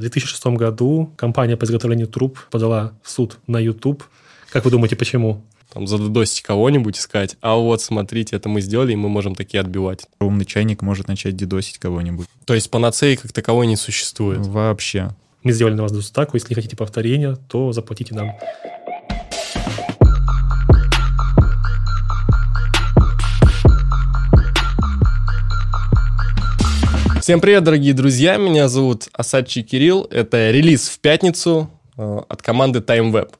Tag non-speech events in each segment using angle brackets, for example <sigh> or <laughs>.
В 2006 году компания по изготовлению труб подала в суд на YouTube. Как вы думаете, почему? Там задодосить кого-нибудь и сказать, а вот смотрите, это мы сделали, и мы можем такие отбивать. Умный чайник может начать дедосить кого-нибудь. То есть панацеи как таковой не существует? Вообще. Мы сделали на вас дустаку. Если хотите повторения, то заплатите нам. Всем привет, дорогие друзья! Меня зовут Асадчи Кирилл. Это релиз в пятницу э, от команды TimeWeb.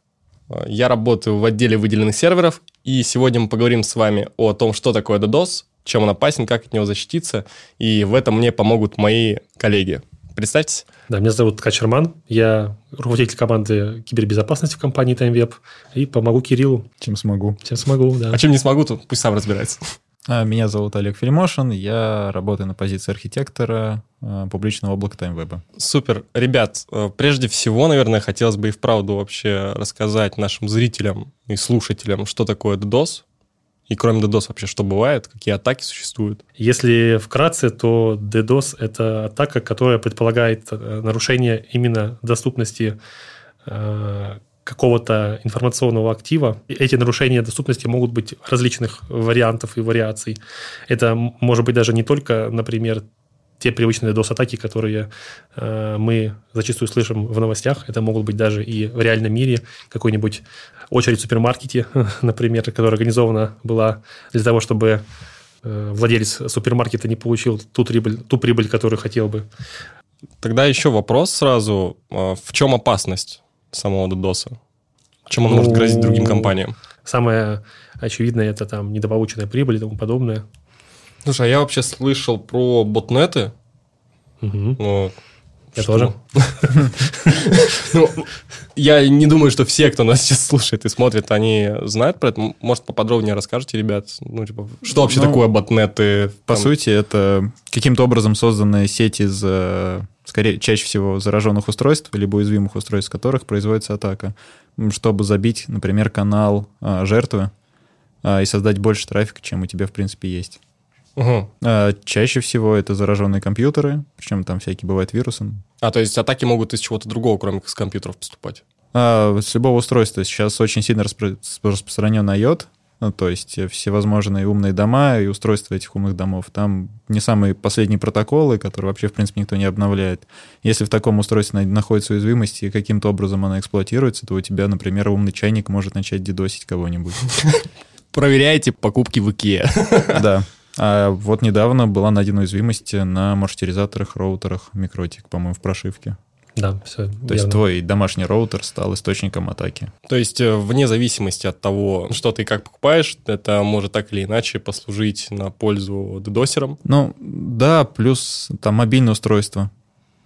Э, Я работаю в отделе выделенных серверов, и сегодня мы поговорим с вами о том, что такое DDoS, чем он опасен, как от него защититься, и в этом мне помогут мои коллеги. Представьтесь. Да, меня зовут Ткач Роман. Я руководитель команды кибербезопасности в компании TimeWeb и помогу Кириллу, Чем смогу. чем смогу. Да. А чем не смогу, то пусть сам разбирается. А, Меня зовут Олег Фельмошин, я работаю на позиции архитектора а, публичного облака TimeWeb. Супер. Ребят, э, прежде всего, наверное, хотелось бы и вправду вообще рассказать нашим зрителям и слушателям, что такое DDoS, и кроме DDoS вообще что бывает, какие атаки существуют. Если вкратце, то DDoS – это атака, которая предполагает э, нарушение именно доступности э, какого-то информационного актива. Эти нарушения доступности могут быть различных вариантов и вариаций. Это может быть даже не только, например, те привычные DOS-атаки, которые э, мы зачастую слышим в новостях. Это могут быть даже и в реальном мире какой-нибудь очередь в супермаркете, <laughs> например, которая организована была для того, чтобы э, владелец супермаркета не получил ту прибыль, ту прибыль, которую хотел бы. Тогда еще вопрос сразу. э, В чем опасность самого DDoS? Чем он Ну, может грозить другим компаниям? Самое очевидное – это там недополученная прибыль и тому подобное. Слушай, а я вообще слышал про ботнеты. Мгм. но Я что? тоже. <laughs> Ну, я не думаю, что все, кто нас сейчас слушает и смотрит, они знают про это. Может, поподробнее расскажете, ребят? Ну, типа, что вообще Ну, такое ботнеты? По Там- сути, это каким-то образом созданная сеть из, э, скорее, чаще всего зараженных устройств, либо уязвимых устройств, с которых производится атака, чтобы забить, например, канал а, жертвы а, и создать больше трафика, чем у тебя, в принципе, есть. Мгм. А, Чаще всего это зараженные компьютеры, причем там всякие бывают вирусы. А, то есть атаки могут из чего-то другого, кроме как с компьютеров, поступать? А, с любого устройства сейчас очень сильно распро- распространен IOT, ну, то есть э, всевозможные умные дома и устройства этих умных домов. Там не самые последние протоколы, которые вообще, в принципе, никто не обновляет. Если в таком устройстве на- находится уязвимость и каким-то образом она эксплуатируется, то у тебя, например, умный чайник может начать дедосить кого-нибудь. <laughs> Проверяйте покупки в Икеа. <laughs> Да. А вот недавно была найдена уязвимость на маршрутизаторах, роутерах Микротик, по-моему, в прошивке. Да, все То есть твой домашний роутер стал источником атаки. То есть, э, вне зависимости от того, что ты и как покупаешь, это может так или иначе послужить на пользу дедосерам. Ну, да, плюс там мобильное устройство.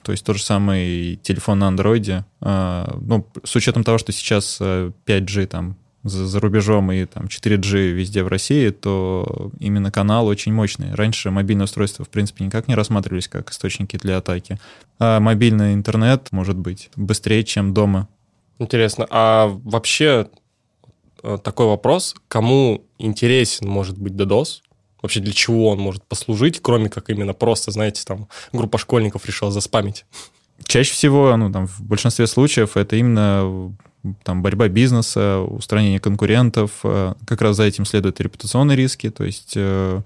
То есть тот же самый телефон на андроиде. А, ну, с учетом того, что сейчас э, 5G там за, за рубежом и там 4G везде в России, то именно канал очень мощный. Раньше мобильные устройства, в принципе, никак не рассматривались как источники для атаки. А мобильный интернет может быть быстрее, чем дома. Интересно, а вообще э, такой вопрос, кому интересен может быть DDoS? Вообще для чего он может послужить, кроме как именно просто, знаете, там группа школьников решила заспамить? Чаще всего, ну, там, в большинстве случаев это именно там, борьба бизнеса, устранение конкурентов. э, Как раз за этим следуют репутационные риски, то есть э,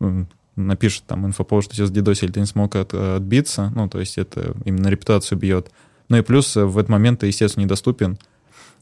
м, напишет там инфоповод, что сейчас дедосили, ты не смог от- отбиться, ну, то есть это именно репутацию бьет. Ну и плюс э, в этот момент ты, естественно, недоступен.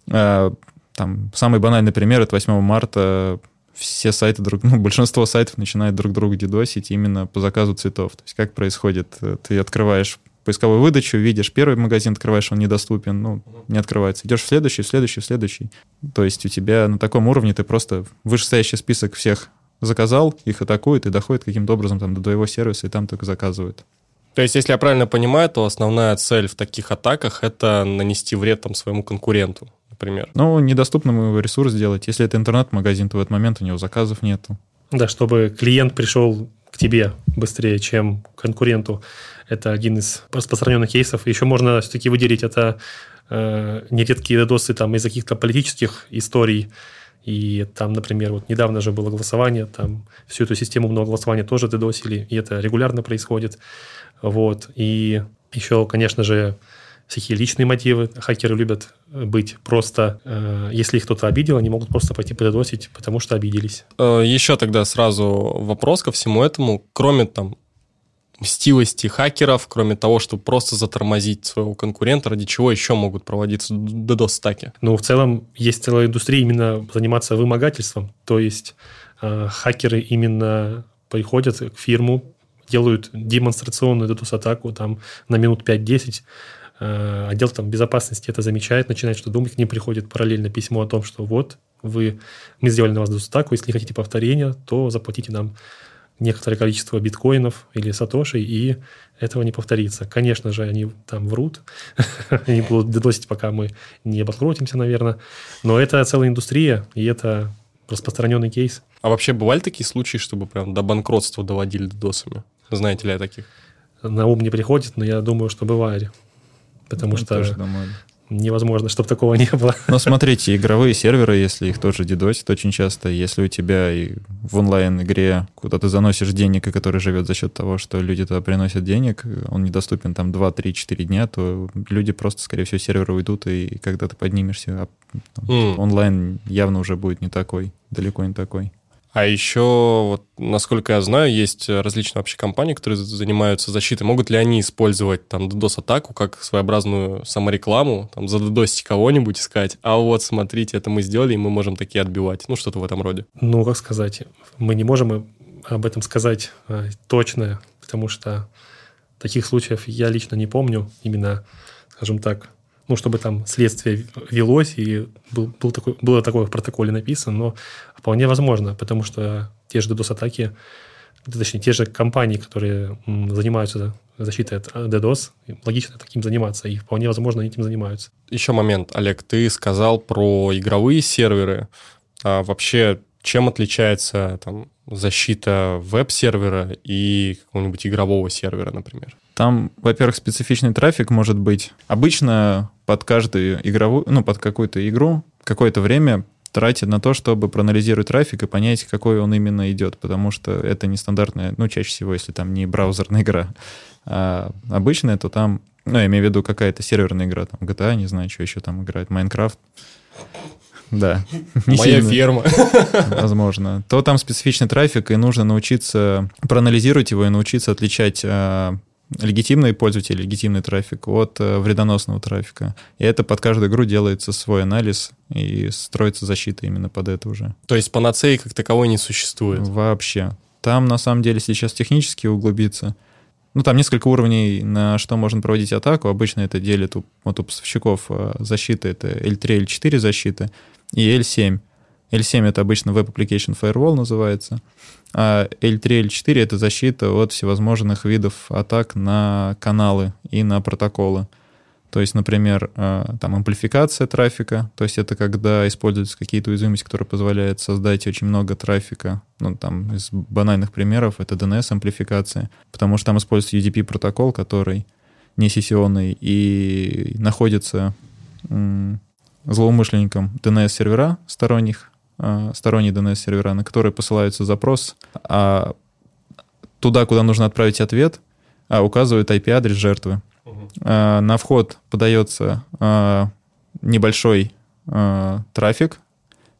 Там самый банальный пример — это 8 марта все сайты друг, <laughs> ну, большинство сайтов начинают друг друга дедосить именно по заказу цветов. То есть как происходит? Ты открываешь поисковую выдачу, видишь первый магазин, открываешь, он недоступен, ну, не открывается. Идешь в следующий, в следующий, в следующий. То есть у тебя на таком уровне ты просто вышестоящий список всех заказал, их атакуют и доходит каким-то образом там до твоего сервиса, и там только заказывают. То есть, если я правильно понимаю, то основная цель в таких атаках – это нанести вред там своему конкуренту, например. Ну, недоступным его ресурс сделать. Если это интернет-магазин, то в этот момент у него заказов нету. Да, чтобы клиент пришел к тебе быстрее, чем к конкуренту. Это один из распространенных кейсов. Еще можно все-таки выделить это э, нередкие додосы там, из каких-то политических историй. И там, например, вот недавно же было голосование, там всю эту систему умного голосования тоже дедосили, и это регулярно происходит. Вот. И еще, конечно же, всякие личные мотивы. Хакеры любят быть просто, э, если их кто-то обидел, они могут просто пойти пододосить, потому что обиделись. Э, Еще тогда сразу вопрос ко всему этому. Кроме там мстивости хакеров, кроме того, чтобы просто затормозить своего конкурента, ради чего еще могут проводиться DDoS-стаки? Ну, в целом, есть целая индустрия именно заниматься вымогательством. То есть э, хакеры именно приходят к фирму, делают демонстрационную DDoS-атаку там на минут 5-10, э, отдел там безопасности это замечает, начинает что думать, к ним приходит параллельно письмо о том, что вот, вы, мы сделали на вас DDoS-атаку, если не хотите повторения, то заплатите нам некоторое количество биткоинов или сатошей, и этого не повторится. Конечно же, они там врут, <laughs> они будут доносить, пока мы не обанкротимся, наверное. Но это целая индустрия, и это распространенный кейс. А вообще бывали такие случаи, чтобы прям до банкротства доводили досами? Знаете ли о таких? На ум не приходит, но я думаю, что бывали. Потому Я что невозможно, чтобы такого не было. Но <laughs> смотрите, игровые серверы, если их тоже дедосят очень часто, если у тебя и в онлайн-игре, куда ты заносишь денег, и который живет за счет того, что люди туда приносят денег, он недоступен там 2, 3, 4 дня, то люди просто, скорее всего, с сервера уйдут, и когда ты поднимешься, а, там, М. онлайн явно уже будет не такой, далеко не такой. А еще, вот, насколько я знаю, есть различные вообще компании, которые занимаются защитой. Могут ли они использовать там DDoS-атаку как своеобразную саморекламу, там, задодосить кого-нибудь и сказать, а вот, смотрите, это мы сделали, и мы можем такие отбивать. Ну, что-то в этом роде. Ну, как сказать, мы не можем об этом сказать а, точно, потому что таких случаев я лично не помню, именно, скажем так, ну, чтобы там следствие велось и был, был такой, было такое в протоколе написано, но вполне возможно, потому что те же DDoS-атаки, точнее, те же компании, которые занимаются защитой от DDoS, логично таким заниматься, и вполне возможно, они этим занимаются. Еще момент, Олег, ты сказал про игровые серверы. А вообще, чем отличается там, защита веб-сервера и какого-нибудь игрового сервера, например? Там, во-первых, специфичный трафик может быть. Обычно под каждую игровую, ну, под какую-то игру какое-то время тратит на то, чтобы проанализировать трафик и понять, какой он именно идет, потому что это нестандартная, ну, чаще всего, если там не браузерная <laughs> игра, а обычная, то там, ну, я имею в виду какая-то серверная игра, там GTA, не знаю, что еще там играет, Майнкрафт. Да. <laughs> Не Моя сильно- ферма. <laughs> возможно, то там специфичный трафик, и нужно научиться проанализировать его и научиться отличать а, легитимный пользователь, легитимный трафик от э, вредоносного трафика. И это под каждую игру делается свой анализ и строится защита именно под это уже. То есть панацеи как таковой не существует. Вообще. Там, на самом деле, сейчас технически углубиться. Ну, там несколько уровней, на что можно проводить атаку. Обычно это делит у, вот у поставщиков э, защиты. Это L3, L4 защиты и L7. L7 это обычно Web Application Firewall называется. А L3, L4 это защита от всевозможных видов атак на каналы и на протоколы. То есть, например, э, там амплификация трафика, то есть это когда используются какие-то уязвимости, которые позволяют создать очень много трафика. Ну, там из банальных примеров это DNS-амплификация, потому что там используется UDP протокол, который не сессионный и находится м, злоумышленником DNS-сервера сторонних, сторонние DNS-сервера, на которые посылаются запрос, а туда, куда нужно отправить ответ, а, указывает IP-адрес жертвы. А, на вход подается а, небольшой трафик,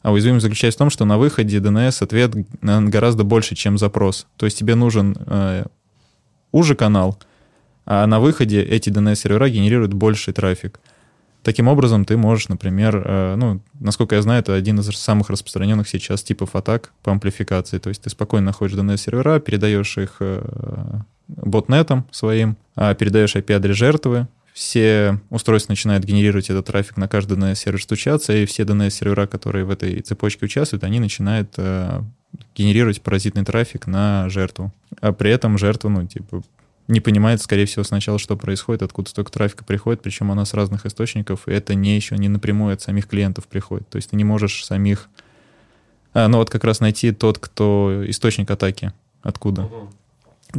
а уязвимость заключается в том, что на выходе DNS ответ гораздо больше, чем запрос. То есть тебе нужен э, уже канал, а на выходе эти DNS-сервера генерируют больший трафик. Таким образом, ты можешь, например, э, ну, насколько я знаю, это один из самых распространенных сейчас типов атак по амплификации. То есть ты спокойно находишь DNS-сервера, передаешь их э, ботнетом своим, а передаешь IP-адрес жертвы, все устройства начинают генерировать этот трафик на каждый DNS-сервер стучаться, и все DNS-сервера, которые в этой цепочке участвуют, они начинают э, генерировать паразитный трафик на жертву. А при этом жертва, ну, типа, не понимает, скорее всего, сначала, что происходит, откуда столько трафика приходит, причем она с разных источников, и это не еще не напрямую от самих клиентов приходит. То есть ты не можешь самих... А, ну вот как раз найти тот, кто источник атаки, откуда.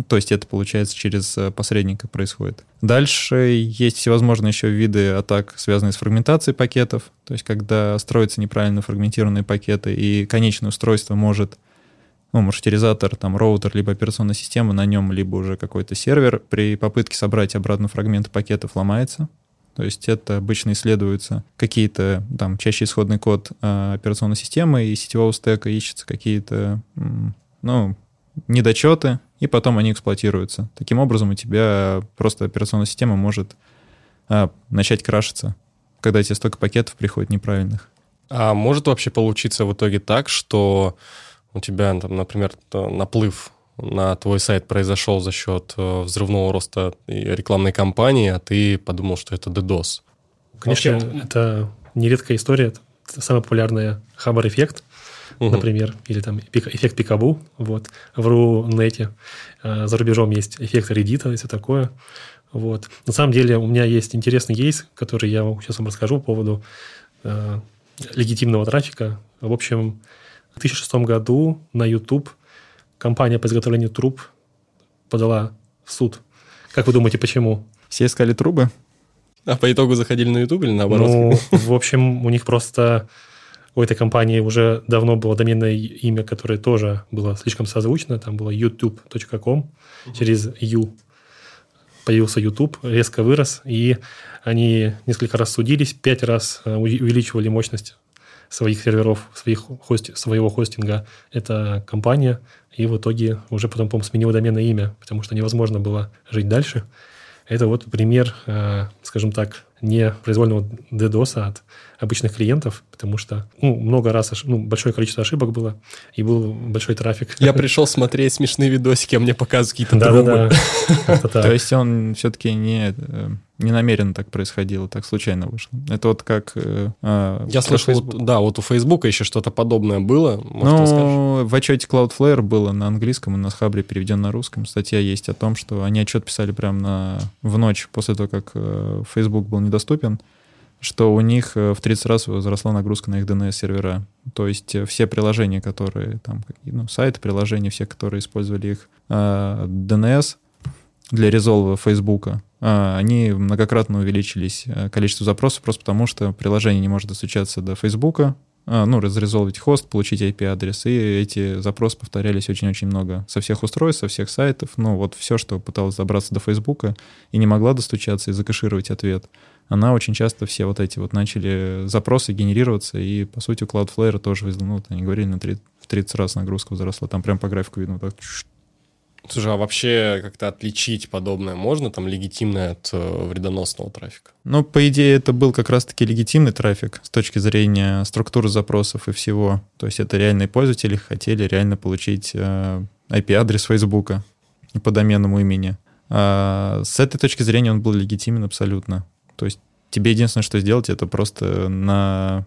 То есть это, получается, через э, посредника происходит. Дальше есть всевозможные еще виды атак, связанные с фрагментацией пакетов. То есть когда строятся неправильно фрагментированные пакеты, и конечное устройство может, ну, маршрутизатор, там, роутер, либо операционная система на нем, либо уже какой-то сервер, при попытке собрать обратно фрагменты пакетов ломается. То есть это обычно исследуются какие-то, там, чаще исходный код э, операционной системы и сетевого стека, ищутся какие-то, ну, недочеты, и потом они эксплуатируются. Таким образом у тебя просто операционная система может а, начать крашиться, когда тебе столько пакетов приходит неправильных. А может вообще получиться в итоге так, что у тебя, там, например, наплыв на твой сайт произошел за счет э, взрывного роста рекламной кампании, а ты подумал, что это DDoS? Конечно, Вообще, это нередкая история. Это самая популярная хабар-эффект, угу. например, или там эффект Пикабу вот, в Рунете. Э, за рубежом есть эффект Reddit и все такое. Вот. На самом деле у меня есть интересный кейс, который я сейчас вам расскажу по поводу э, легитимного трафика. В общем, в 2006 году на YouTube компания по изготовлению труб подала в суд. Как вы думаете, почему? Все искали трубы? А по итогу заходили на YouTube или наоборот? Ну, в общем, у них просто у этой компании уже давно было доменное имя, которое тоже было слишком созвучно. Там было youtube.com. Через U появился YouTube, резко вырос, и они несколько раз судились, пять раз э, увеличивали мощность своих серверов, своих хости, своего хостинга. Это компания, и в итоге уже потом, по-моему, сменила доменное имя, потому что невозможно было жить дальше. Это вот пример, э, скажем так, не произвольного DDoS от обычных клиентов, потому что ну, много раз, ну, большое количество ошибок было, и был большой трафик. Я пришел смотреть смешные видосики, а мне показывают какие-то Да-да-да. <laughs> То есть он все-таки не э, не намеренно так происходило, так случайно вышло. Это вот как... Э, а, Я слышал, да, вот у Фейсбука еще что-то подобное было. ну, в отчете Cloudflare было на английском, и на Хабре переведен на русском. Статья есть о том, что они отчет писали прямо на, в ночь после того, как э, Facebook был недоступен, что у них э, в 30 раз возросла нагрузка на их DNS-сервера. То есть э, все приложения, которые там, ну, сайты, приложения, все, которые использовали их э, DNS для резолва Фейсбука, они многократно увеличились э, количество запросов просто потому, что приложение не может достучаться до Фейсбука, а, ну, разрезолвить хост, получить IP-адрес, и эти запросы повторялись очень-очень много со всех устройств, со всех сайтов, ну, вот все, что пыталась добраться до Фейсбука и не могла достучаться и закашировать ответ, она очень часто все вот эти вот начали запросы генерироваться, и, по сути, у Cloudflare тоже, ну, вот они говорили, на 30, в 30 раз нагрузка возросла, там прям по графику видно, вот так Слушай, а вообще как-то отличить подобное можно, там, легитимное от э, вредоносного трафика? Ну, по идее, это был как раз-таки легитимный трафик с точки зрения структуры запросов и всего. То есть это реальные пользователи хотели реально получить э, IP-адрес Фейсбука по доменному имени. А с этой точки зрения он был легитимен абсолютно. То есть тебе единственное, что сделать, это просто на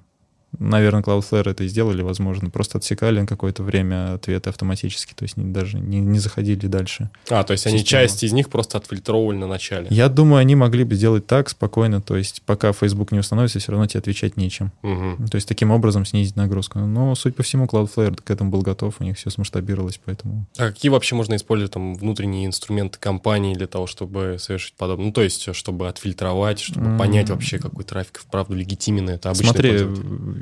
Наверное, Cloudflare это и сделали, возможно. Просто отсекали на какое-то время ответы автоматически, то есть не, даже не, не заходили дальше. А, то есть они часть из них просто отфильтровывали на начале? Я думаю, они могли бы сделать так спокойно, то есть пока Facebook не установится, все равно тебе отвечать нечем. Угу. То есть таким образом снизить нагрузку. Но, суть по всему, Cloudflare к этому был готов, у них все смасштабировалось, поэтому... А какие вообще можно использовать там внутренние инструменты компании для того, чтобы совершить подобное? Ну, то есть, чтобы отфильтровать, чтобы понять вообще, какой трафик вправду легитимен, это обычный Смотри,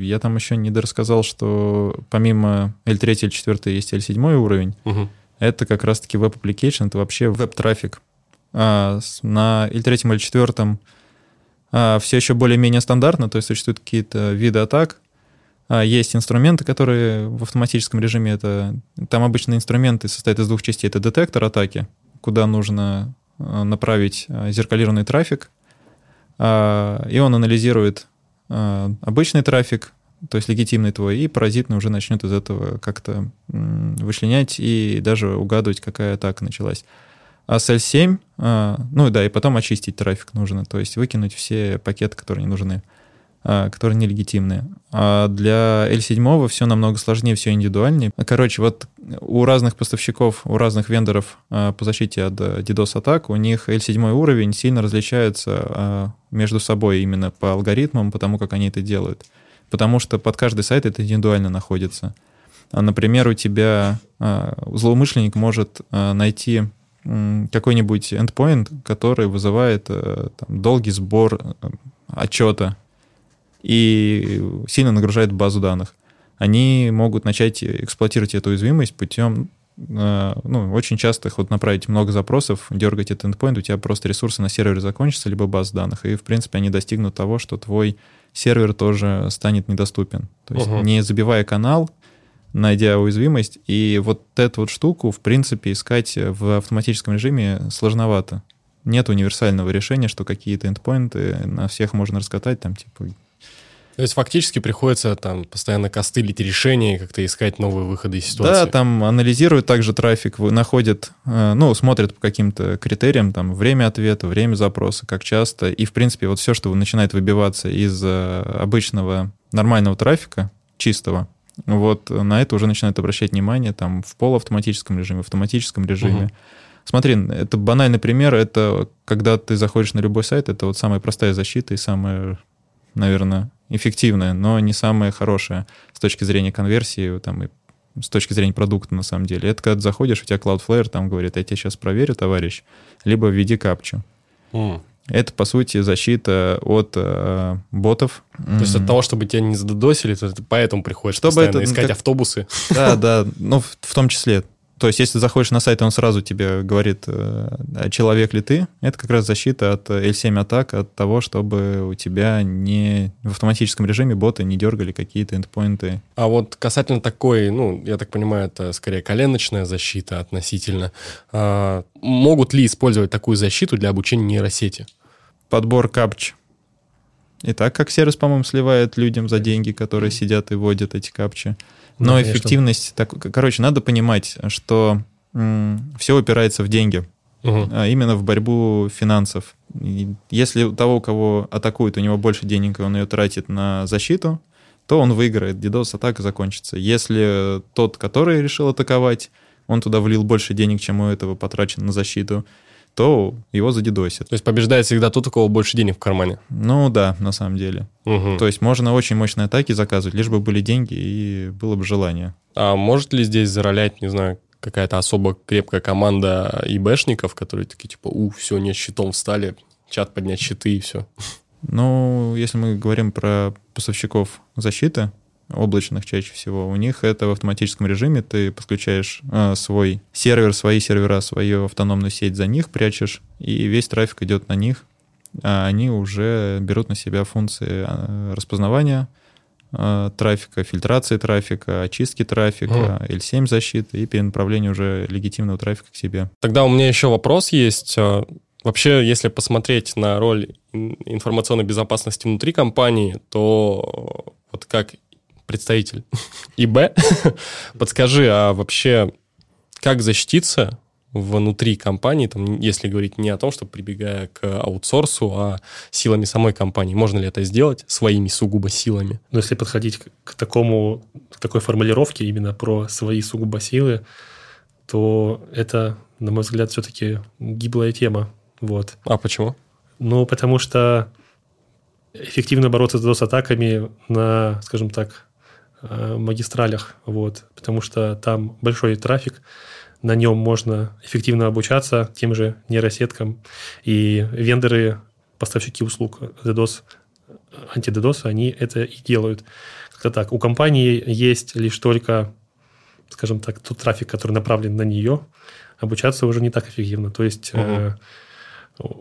я там еще не дорассказал, что помимо L3 и L4 есть L7 уровень. Угу. Это как раз-таки web application, это вообще веб-трафик. А, на L3 и L4 а, все еще более-менее стандартно, то есть существуют какие-то виды атак, а, есть инструменты, которые в автоматическом режиме это... Там обычно инструменты состоят из двух частей. Это детектор атаки, куда нужно а, направить а, зеркалированный трафик, и он анализирует обычный трафик, то есть легитимный твой, и паразитный уже начнет из этого как-то вычленять и даже угадывать, какая атака началась. А с L7, а, ну да, и потом очистить трафик нужно, то есть выкинуть все пакеты, которые не нужны, которые нелегитимные. А для L7 все намного сложнее, все индивидуальнее. Короче, вот у разных поставщиков, у разных вендоров а, по защите от DDoS-атак, у них L7 уровень сильно различается между собой именно по алгоритмам, потому как они это делают потому что под каждый сайт это индивидуально находится. А, например, у тебя а, злоумышленник может а, найти какой-нибудь endpoint, который вызывает там, долгий сбор отчета и сильно нагружает базу данных. Они могут начать эксплуатировать эту уязвимость путем э, ну, очень часто вот направить много запросов, дергать этот endpoint, у тебя просто ресурсы на сервере закончатся, либо баз данных, и, в принципе, они достигнут того, что твой сервер тоже станет недоступен. То есть uh-huh. не забивая канал, найдя уязвимость, и вот эту вот штуку, в принципе, искать в автоматическом режиме сложновато. Нет универсального решения, что какие-то эндпоинты на всех можно раскатать, там, типа, то есть фактически приходится там постоянно костылить решения, как-то искать новые выходы из ситуации. Да, там анализируют также трафик, находят, э, ну, смотрят по каким-то критериям, там, время ответа, время запроса, как часто. И, в принципе, вот все, что начинает выбиваться из э, обычного нормального трафика, чистого, вот на это уже начинают обращать внимание там в полуавтоматическом режиме, в автоматическом режиме. Угу. Смотри, это банальный пример, это когда ты заходишь на любой сайт, это вот самая простая защита и самая, наверное, эффективная, но не самая хорошая с точки зрения конверсии там, и с точки зрения продукта на самом деле. Это когда ты заходишь, у тебя Cloudflare там говорит, я тебя сейчас проверю, товарищ, либо введи капчу. Mm. Это, по сути, защита от э, ботов. То есть от того, чтобы тебя не задодосили, то ты поэтому приходишь чтобы это, искать как... автобусы. Да, да, <laughs> ну, в, в том числе. То есть, если заходишь на сайт, он сразу тебе говорит, э, человек ли ты, это как раз защита от L7 атак, от того, чтобы у тебя не в автоматическом режиме боты не дергали какие-то эндпоинты. А вот касательно такой, ну, я так понимаю, это скорее коленочная защита относительно. А, могут ли использовать такую защиту для обучения нейросети? Подбор капч. И так как сервис, по-моему, сливает людям за деньги, которые сидят и вводят эти капчи. Но да, эффективность... Так, короче, надо понимать, что все упирается в деньги. Угу. А именно в борьбу финансов. И если у того, кого атакуют, у него больше денег, и он ее тратит на защиту, то он выиграет. DDoS атака закончится. Если тот, который решил атаковать, он туда влил больше денег, чем у этого потрачено на защиту, то его задедосят. То есть побеждает всегда тот, у кого больше денег в кармане? Ну да, на самом деле. Угу. То есть можно очень мощные атаки заказывать, лишь бы были деньги и было бы желание. А может ли здесь заролять, не знаю, какая-то особо крепкая команда ИБшников, которые такие типа, у, все, нет, щитом встали, чат поднять щиты и все? Ну, если мы говорим про поставщиков защиты, облачных чаще всего, у них это в автоматическом режиме, ты подключаешь э, свой сервер, свои сервера, свою автономную сеть за них, прячешь, и весь трафик идет на них, а они уже берут на себя функции э, распознавания э, трафика, фильтрации трафика, очистки трафика, mm. L7 защиты и перенаправления уже легитимного трафика к себе. Тогда у меня еще вопрос есть. Вообще, если посмотреть на роль информационной безопасности внутри компании, то вот как представитель <laughs> ИБ, <laughs> подскажи, а вообще как защититься внутри компании, там, если говорить не о том, что прибегая к аутсорсу, а силами самой компании. Можно ли это сделать своими сугубо силами? Но если подходить к такому, к такой формулировке именно про свои сугубо силы, то это, на мой взгляд, все-таки гиблая тема. Вот. А почему? Ну, потому что эффективно бороться с DOS-атаками на, скажем так, магистралях, вот, потому что там большой трафик, на нем можно эффективно обучаться тем же нейросеткам, и вендоры, поставщики услуг DDoS, анти-DDoS, они это и делают. Как-то так. У компании есть лишь только, скажем так, тот трафик, который направлен на нее, обучаться уже не так эффективно. То есть угу. э,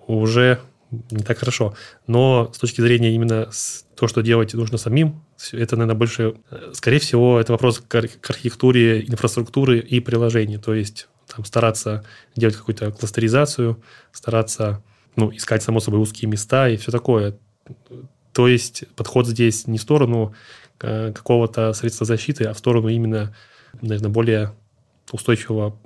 уже не так хорошо. Но с точки зрения именно то, что делать нужно самим, это, наверное, больше... Э, скорее всего, это вопрос к архитектуре инфраструктуры и приложений. То есть там, стараться делать какую-то кластеризацию, стараться ну, искать, само собой, узкие места и все такое. То есть подход здесь не в сторону э, какого-то средства защиты, а в сторону именно, наверное, более устойчивого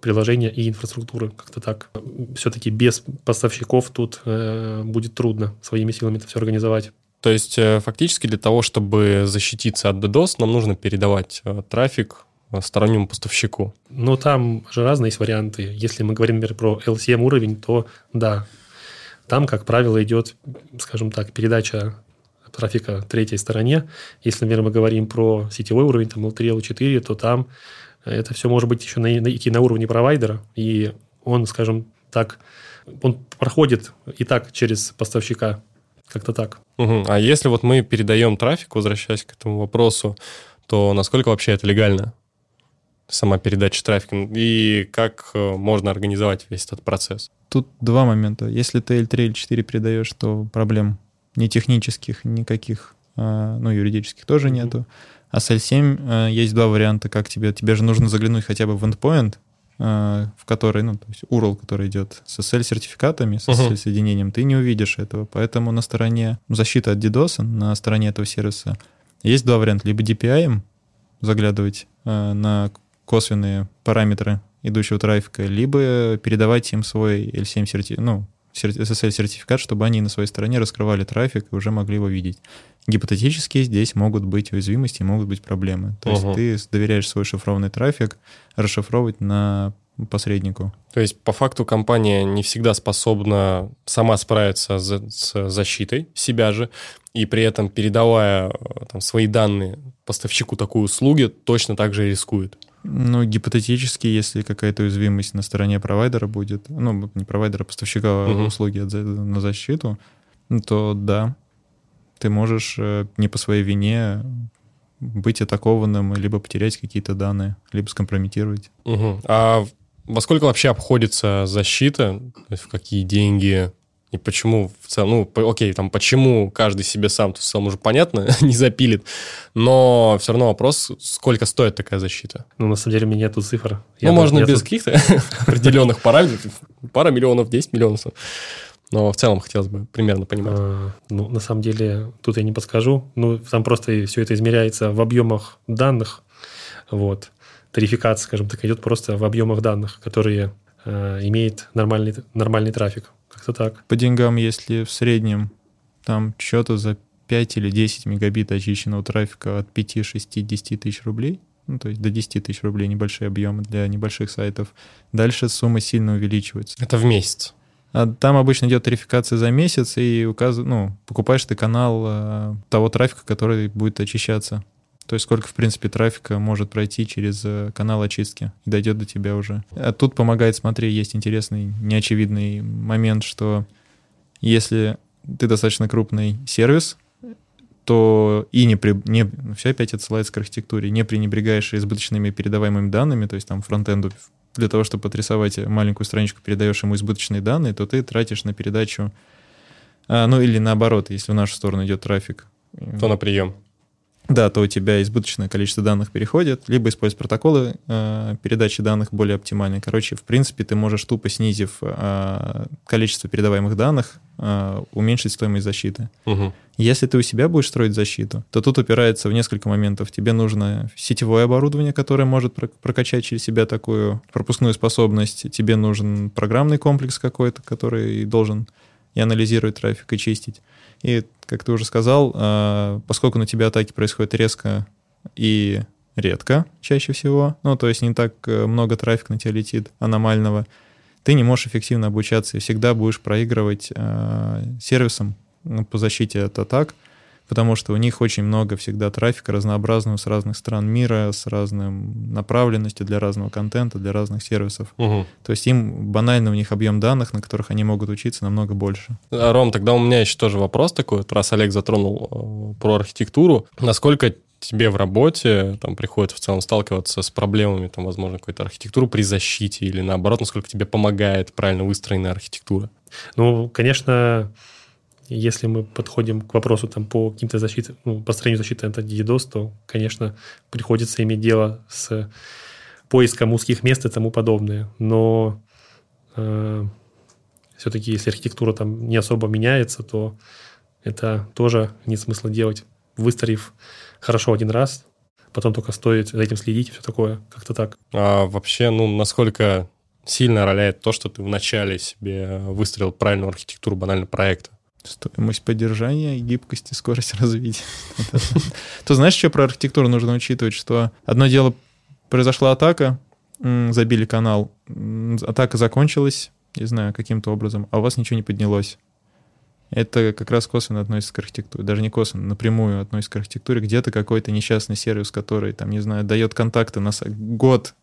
приложения и инфраструктуры. Как-то так. Все-таки без поставщиков тут э, будет трудно своими силами это все организовать. То есть э, фактически для того, чтобы защититься от DDoS, нам нужно передавать э, трафик э, стороннему поставщику. Ну, там же разные есть варианты. Если мы говорим, например, про LCM уровень, то да, там, как правило, идет, скажем так, передача трафика третьей стороне. Если, например, мы говорим про сетевой уровень, там L3, L4, то там это все может быть еще на, на, идти на уровне провайдера, и он, скажем так, он проходит и так через поставщика, как-то так. Угу. А если вот мы передаем трафик, возвращаясь к этому вопросу, то насколько вообще это легально? сама передача трафика, и как э, можно организовать весь этот процесс? Тут два момента. Если ты L3, L4 передаешь, то проблем ни технических, никаких, а, ну, юридических тоже mm-hmm. нету. А с L7 э, есть два варианта, как тебе. Тебе же нужно заглянуть хотя бы в endpoint, э, в который, ну, то есть URL, который идет с SSL-сертификатами, с SSL-соединением, ты не увидишь этого. Поэтому на стороне защиты от DDoS, на стороне этого сервиса, есть два варианта. Либо DPI заглядывать э, на косвенные параметры идущего трафика, либо передавать им свой L7 сертификат, ну, SSL-сертификат, чтобы они на своей стороне раскрывали трафик и уже могли его видеть. Гипотетически здесь могут быть уязвимости, могут быть проблемы. То угу. есть ты доверяешь свой шифрованный трафик расшифровывать на посреднику. То есть, по факту, компания не всегда способна сама справиться за, с защитой себя же, и при этом, передавая э, там, свои данные поставщику такой услуги, точно так же рискует. Ну, гипотетически, если какая-то уязвимость на стороне провайдера будет, ну, не провайдера, а поставщика угу. услуги на защиту, то да, ты можешь э, не по своей вине быть атакованным, либо потерять какие-то данные, либо скомпрометировать. Угу. А во сколько вообще обходится защита? То есть в какие деньги? И почему в целом, ну, окей, там, почему каждый себе сам, то в целом уже понятно, <laughs> не запилит, но все равно вопрос, сколько стоит такая защита? Ну, на самом деле, у меня нету цифр. Ну, я можно без тут... каких-то <laughs> определенных параметров, пара миллионов, 10 миллионов. Но в целом хотелось бы примерно понимать. А, ну, на самом деле, тут я не подскажу. Ну, там просто все это измеряется в объемах данных. Вот. Тарификация, скажем так, идет просто в объемах данных, которые э, имеет нормальный, нормальный трафик. Как-то так. По деньгам, если в среднем там что-то за 5 или 10 мегабит очищенного трафика от 5, 6, 10 тысяч рублей, ну, то есть до 10 тысяч рублей небольшие объемы для небольших сайтов, дальше сумма сильно увеличивается. Это в месяц? А там обычно идет тарификация за месяц, и указ... ну, покупаешь ты канал э, того трафика, который будет очищаться. То есть сколько, в принципе, трафика может пройти через э, канал очистки и дойдет до тебя уже. А тут помогает, смотри, есть интересный, неочевидный момент, что если ты достаточно крупный сервис, то и не, при, не все опять отсылается к архитектуре, не пренебрегаешь избыточными передаваемыми данными, то есть там фронтенду для того, чтобы отрисовать маленькую страничку, передаешь ему избыточные данные, то ты тратишь на передачу, а, ну или наоборот, если в нашу сторону идет трафик. То на прием да, то у тебя избыточное количество данных переходит, либо использовать протоколы э, передачи данных более оптимальные. Короче, в принципе, ты можешь тупо снизив э, количество передаваемых данных, э, уменьшить стоимость защиты. Угу. Если ты у себя будешь строить защиту, то тут упирается в несколько моментов. Тебе нужно сетевое оборудование, которое может прокачать через себя такую пропускную способность. Тебе нужен программный комплекс какой-то, который должен и анализировать трафик, и чистить. И, как ты уже сказал, а, поскольку на тебя атаки происходят резко и редко чаще всего, ну, то есть не так э, много трафика на тебя летит аномального, ты не можешь эффективно обучаться и всегда будешь проигрывать э, сервисам ну, по защите от атак, потому что у них очень много всегда трафика разнообразного с разных стран мира, с разным направленностью для разного контента, для разных сервисов. Угу. То есть им банально у них объем данных, на которых они могут учиться, намного больше. А, Ром, тогда у меня еще тоже вопрос такой, раз Олег затронул э, про архитектуру. Насколько тебе в работе там приходится в целом сталкиваться с проблемами, там, возможно, какой-то архитектуры при защите или наоборот, насколько тебе помогает правильно выстроенная архитектура? Ну, конечно, если мы подходим к вопросу там, по каким-то защите, ну, построению защиты от DDoS, то, конечно, приходится иметь дело с поиском узких мест и тому подобное. Но э, все-таки, если архитектура там не особо меняется, то это тоже нет смысла делать, выстроив хорошо один раз, потом только стоит за этим следить и все такое, как-то так. А вообще, ну, насколько сильно роляет то, что ты вначале себе выстроил правильную архитектуру банально проекта? Стоимость поддержания, гибкость и скорость <laughs> развития. То знаешь, что про архитектуру нужно учитывать? Что одно дело, произошла атака, забили канал, атака закончилась, не знаю, каким-то образом, а у вас ничего не поднялось. Это как раз косвенно относится к архитектуре. Даже не косвенно, напрямую относится к архитектуре. Где-то какой-то несчастный сервис, который, там, не знаю, дает контакты на год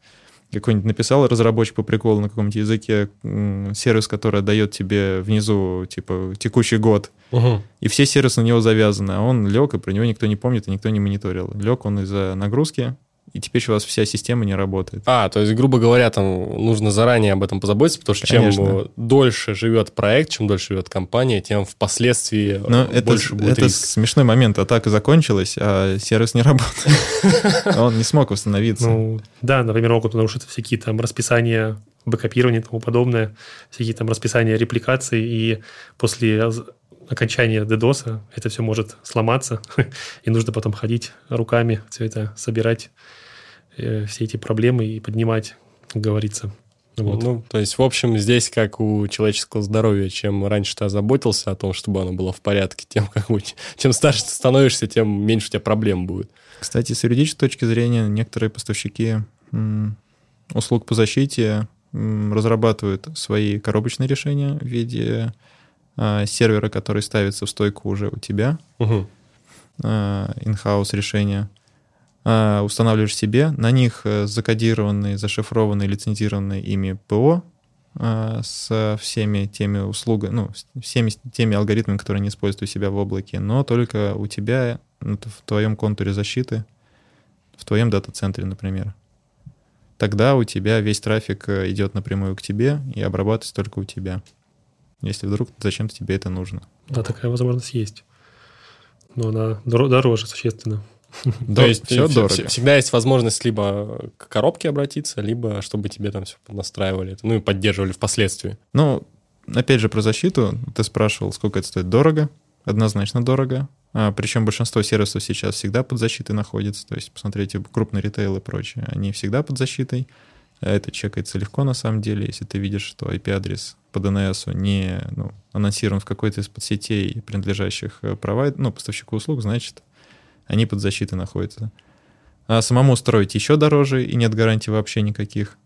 какой-нибудь написал разработчик по приколу на каком-нибудь языке сервис, который дает тебе внизу, типа, текущий год, угу. и все сервисы на него завязаны, а он лег, и про него никто не помнит, и никто не мониторил. Лег он из-за нагрузки, и теперь у вас вся система не работает. А, то есть, грубо говоря, там нужно заранее об этом позаботиться, потому что Конечно. чем дольше живет проект, чем дольше живет компания, тем впоследствии Но больше это, будет это риск. смешной момент. Атака закончилась, а сервис не работает. <laughs> Он не смог восстановиться. Ну, да, например, могут нарушиться всякие там расписания бэкопирования и тому подобное, всякие там расписания репликации, и после окончания DDoS это все может сломаться, <laughs> и нужно потом ходить руками, все это собирать, э, все эти проблемы и поднимать, как говорится. Вот. Ну, то есть, в общем, здесь как у человеческого здоровья, чем раньше ты озаботился о том, чтобы оно было в порядке, тем как бы, <laughs> чем старше ты становишься, тем меньше у тебя проблем будет. Кстати, с юридической точки зрения, некоторые поставщики услуг по защите разрабатывают свои коробочные решения в виде э, сервера, который ставится в стойку уже у тебя, угу. э, in-house решения. Э, устанавливаешь себе, на них э, закодированные, зашифрованные, лицензированные ими ПО э, с всеми теми услугами, ну, всеми теми алгоритмами, которые не используют у себя в облаке, но только у тебя в твоем контуре защиты, в твоем дата-центре, например тогда у тебя весь трафик э, идет напрямую к тебе и обрабатывается только у тебя. Если вдруг зачем-то тебе это нужно. Да, такая возможность есть. Но она дороже существенно. <laughs> То есть все дорого. Всегда есть возможность либо к коробке обратиться, либо чтобы тебе там все настраивали, ну и поддерживали впоследствии. Ну, опять же, про защиту. Ты спрашивал, сколько это стоит дорого. Однозначно дорого. А, причем большинство сервисов сейчас всегда под защитой находится. То есть, посмотрите, крупный ритейл и прочее, они всегда под защитой. А это чекается легко на самом деле, если ты видишь, что IP-адрес по DNS не ну, анонсирован в какой-то из подсетей, принадлежащих э, провайд... ну, поставщику услуг, значит, они под защитой находятся. А самому строить еще дороже, и нет гарантий вообще никаких.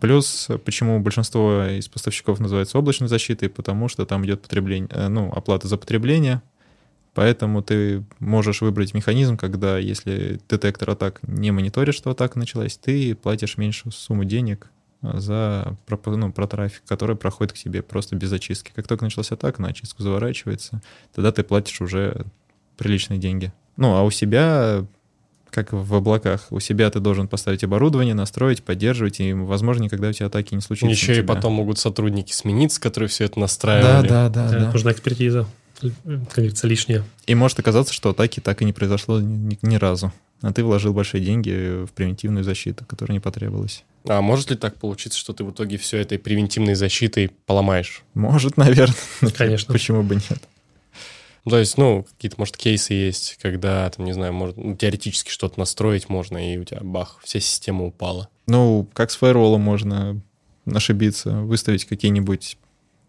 Плюс, почему большинство из поставщиков называется облачной защитой, потому что там идет потребление, э, ну, оплата за потребление, Поэтому ты можешь выбрать механизм, когда если детектор атак не мониторит, что атака началась, ты платишь меньшую сумму денег а, за ну, про трафик, который проходит к тебе просто без очистки. Как только началась атака, на очистку заворачивается, тогда ты платишь уже приличные деньги. Ну, а у себя, как в облаках, у себя ты должен поставить оборудование, настроить, поддерживать, и, возможно, никогда у тебя атаки не случится. Еще и потом могут сотрудники смениться, которые все это настраивали. Да, да, да. да, да. Нужна экспертиза как говорится, лишнее. И может оказаться, что атаки так и не произошло ни, ни, ни разу. А ты вложил большие деньги в превентивную защиту, которая не потребовалась. А может ли так получиться, что ты в итоге все этой превентивной защитой поломаешь? Может, наверное. Конечно. Почему бы нет? Ну, то есть, ну, какие-то, может, кейсы есть, когда, там, не знаю, может, ну, теоретически что-то настроить можно, и у тебя, бах, вся система упала. Ну, как с фаерволом можно ошибиться, выставить какие-нибудь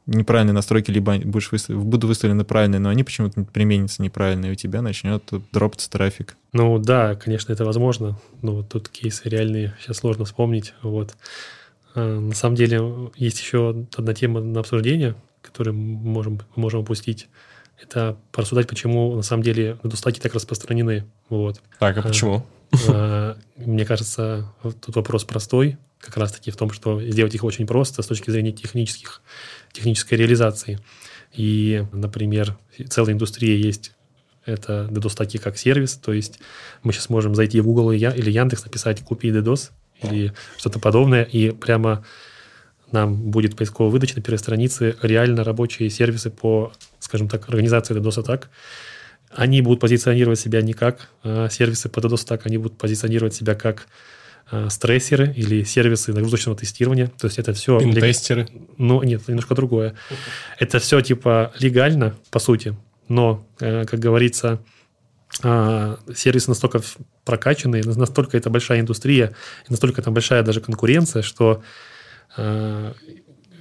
неправильные настройки, либо будешь выставлен, буду выставлены правильные, но они почему-то применятся неправильно, и у тебя начнет дропаться трафик. Ну да, конечно, это возможно. Но вот тут кейсы реальные сейчас сложно вспомнить. Вот. А, на самом деле есть еще одна тема на обсуждение, которую мы можем, можем упустить. Это порассуждать, почему на самом деле недостатки так распространены. Вот. Так, а почему? А, <laughs> мне кажется, тут вопрос простой, как раз-таки в том, что сделать их очень просто с точки зрения технических технической реализации. И, например, целая индустрия есть это DDoS-таки как сервис, то есть мы сейчас можем зайти в Google или Яндекс, написать «купи DDoS» или что-то подобное, и прямо нам будет поисковая выдача на первой странице реально рабочие сервисы по, скажем так, организации DDoS-атак. Они будут позиционировать себя не как э, сервисы по DDoS-атак, они будут позиционировать себя как Э, стрессеры или сервисы нагрузочного тестирования. То есть это все... Тестеры. Ну, нет, немножко другое. Это все типа легально, по сути, но, э, как говорится, э, сервисы настолько прокачанные, настолько это большая индустрия, настолько там большая даже конкуренция, что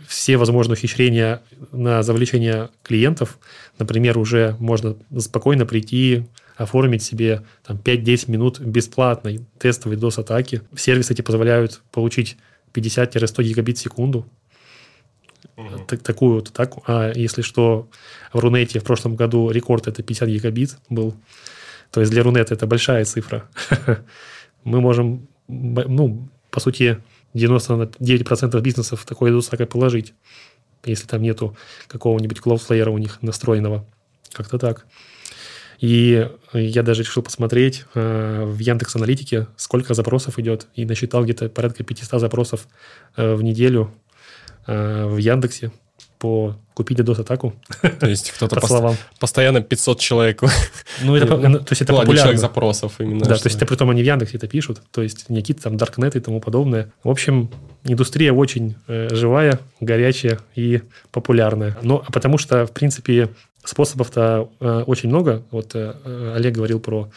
все возможные ухищрения на завлечение клиентов, например, уже можно спокойно прийти оформить себе там, 5-10 минут бесплатной тестовой DOS-атаки. Сервисы эти позволяют получить 50-100 гигабит в секунду. Угу. Так, такую вот атаку. А если что, в Рунете в прошлом году рекорд это 50 гигабит был. То есть для Рунета это большая цифра. <laughs> Мы можем, ну, по сути, 99% бизнесов такой DOS положить, если там нету какого-нибудь Cloudflare у них настроенного. Как-то так. И я даже решил посмотреть э, в Яндекс Аналитике, сколько запросов идет, и насчитал где-то порядка 500 запросов э, в неделю э, в Яндексе по купить DDoS-атаку. То есть кто-то по словам. постоянно 500 человек. Ну, это, ну, то есть это популярно. человек запросов именно. Да, то есть это при том они в Яндексе это пишут, то есть не какие-то там даркнеты и тому подобное. В общем, индустрия очень э, живая, горячая и популярная. Но потому что, в принципе, способов-то э, очень много. Вот э, Олег говорил про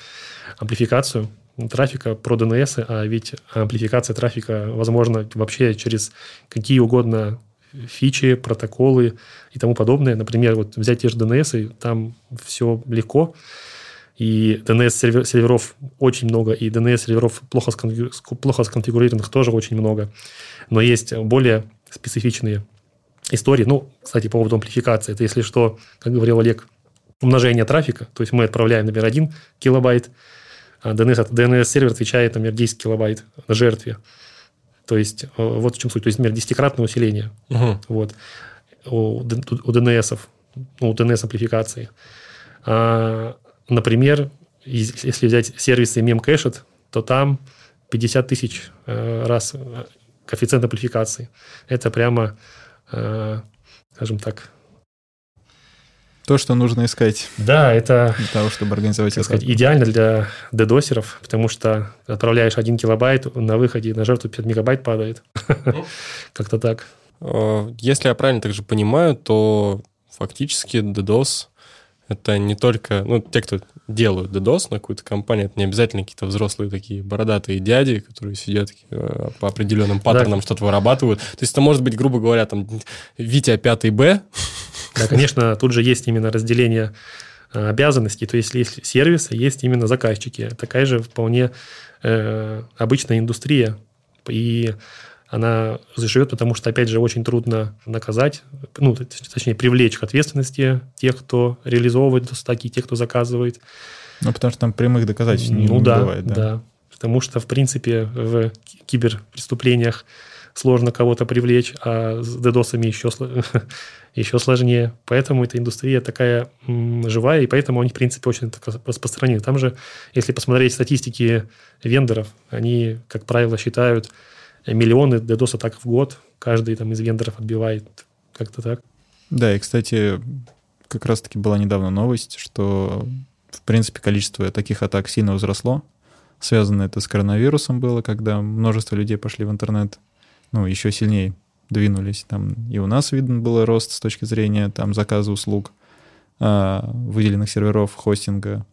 амплификацию трафика, про DNS, а ведь амплификация трафика возможна вообще через какие угодно фичи, протоколы и тому подобное. Например, вот взять те же DNS, и там все легко. И DNS-серверов очень много, и DNS-серверов плохо, плохо сконфигурированных тоже очень много. Но есть более специфичные истории. Ну, кстати, по поводу амплификации. Это, если что, как говорил Олег, умножение трафика. То есть мы отправляем, например, 1 килобайт, а DNS, DNS-сервер отвечает, например, 10 килобайт жертве. То есть, э, вот в чем суть. То есть, например, десятикратное усиление. Угу. Вот. У, у DNS, ну, у DNS-амплификации. А, например, если взять сервисы Memcached, то там 50 тысяч э, раз э, коэффициент амплификации. Это прямо, скажем так, то, что нужно искать. Да, это для того, чтобы организовать так сказать, идеально для дедосеров, потому что отправляешь 1 килобайт, на выходе на жертву 5 мегабайт падает. <laughs> Как-то так. Э, если я правильно также понимаю, то фактически DDoS это не только, ну, те, кто делают DDoS на какую-то компанию, это не обязательно какие-то взрослые такие бородатые дяди, которые сидят э, по определенным паттернам да. что-то вырабатывают. То есть это может быть, грубо говоря, там, Витя 5 Б, <laughs> да, конечно, тут же есть именно разделение э, обязанностей, то есть есть сервисы, есть именно заказчики. Такая же вполне э, обычная индустрия. И она заживет, потому что, опять же, очень трудно наказать, ну, точнее, привлечь к ответственности тех, кто реализовывает стаки, тех, кто заказывает. Ну, потому что там прямых доказательств не, ну, не да, бывает. Да, да. Потому что, в принципе, в киберпреступлениях сложно кого-то привлечь, а с дедосами еще, <laughs> еще сложнее. Поэтому эта индустрия такая м, живая, и поэтому они, в принципе, очень распространены. Там же, если посмотреть статистики вендоров, они, как правило, считают миллионы DDoS-атак в год. Каждый там из вендоров отбивает как-то так. Да, и, кстати, как раз-таки была недавно новость, что, в принципе, количество таких атак сильно возросло. Связано это с коронавирусом было, когда множество людей пошли в интернет ну, еще сильнее двинулись. Там и у нас видно было рост с точки зрения там заказа услуг, а, выделенных серверов, хостинга.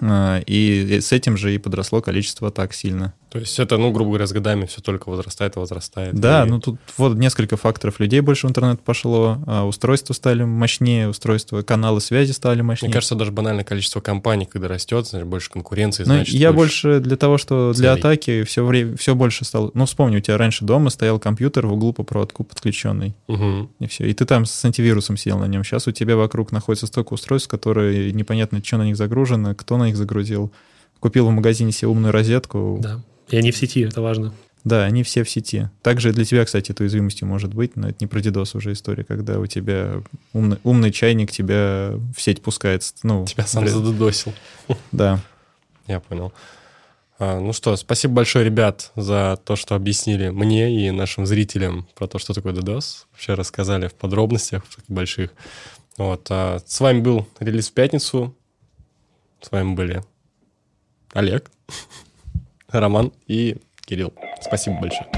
А, и с этим же и подросло количество атак сильно. То есть это, ну, грубо говоря, с годами все только возрастает и возрастает. Да, и... ну тут вот несколько факторов. Людей больше в интернет пошло, а устройства стали мощнее, устройства, каналы связи стали мощнее. Мне кажется, даже банальное количество компаний, когда растет, значит, больше конкуренции, ну, значит, Я больше... больше для того, что целей. для атаки все, время, все больше стал... Ну, вспомни, у тебя раньше дома стоял компьютер в углу по проводку подключенный. Угу. И все. И ты там с антивирусом сидел на нем. Сейчас у тебя вокруг находится столько устройств, которые непонятно, что на них загружено, кто на них загрузил. Купил в магазине себе умную розетку. Да и они в сети, это важно. Да, они все в сети. Также для тебя, кстати, это уязвимостью может быть, но это не про DDoS уже история, когда у тебя умный, умный чайник тебя в сеть пускает. Ну, тебя сам при... задодосил. Да. <laughs> Я понял. А, ну что, спасибо большое, ребят, за то, что объяснили мне и нашим зрителям про то, что такое DDoS. Вообще рассказали в подробностях в больших. Вот. А с вами был релиз в пятницу. С вами были Олег. <laughs> Роман и Кирилл. Спасибо большое.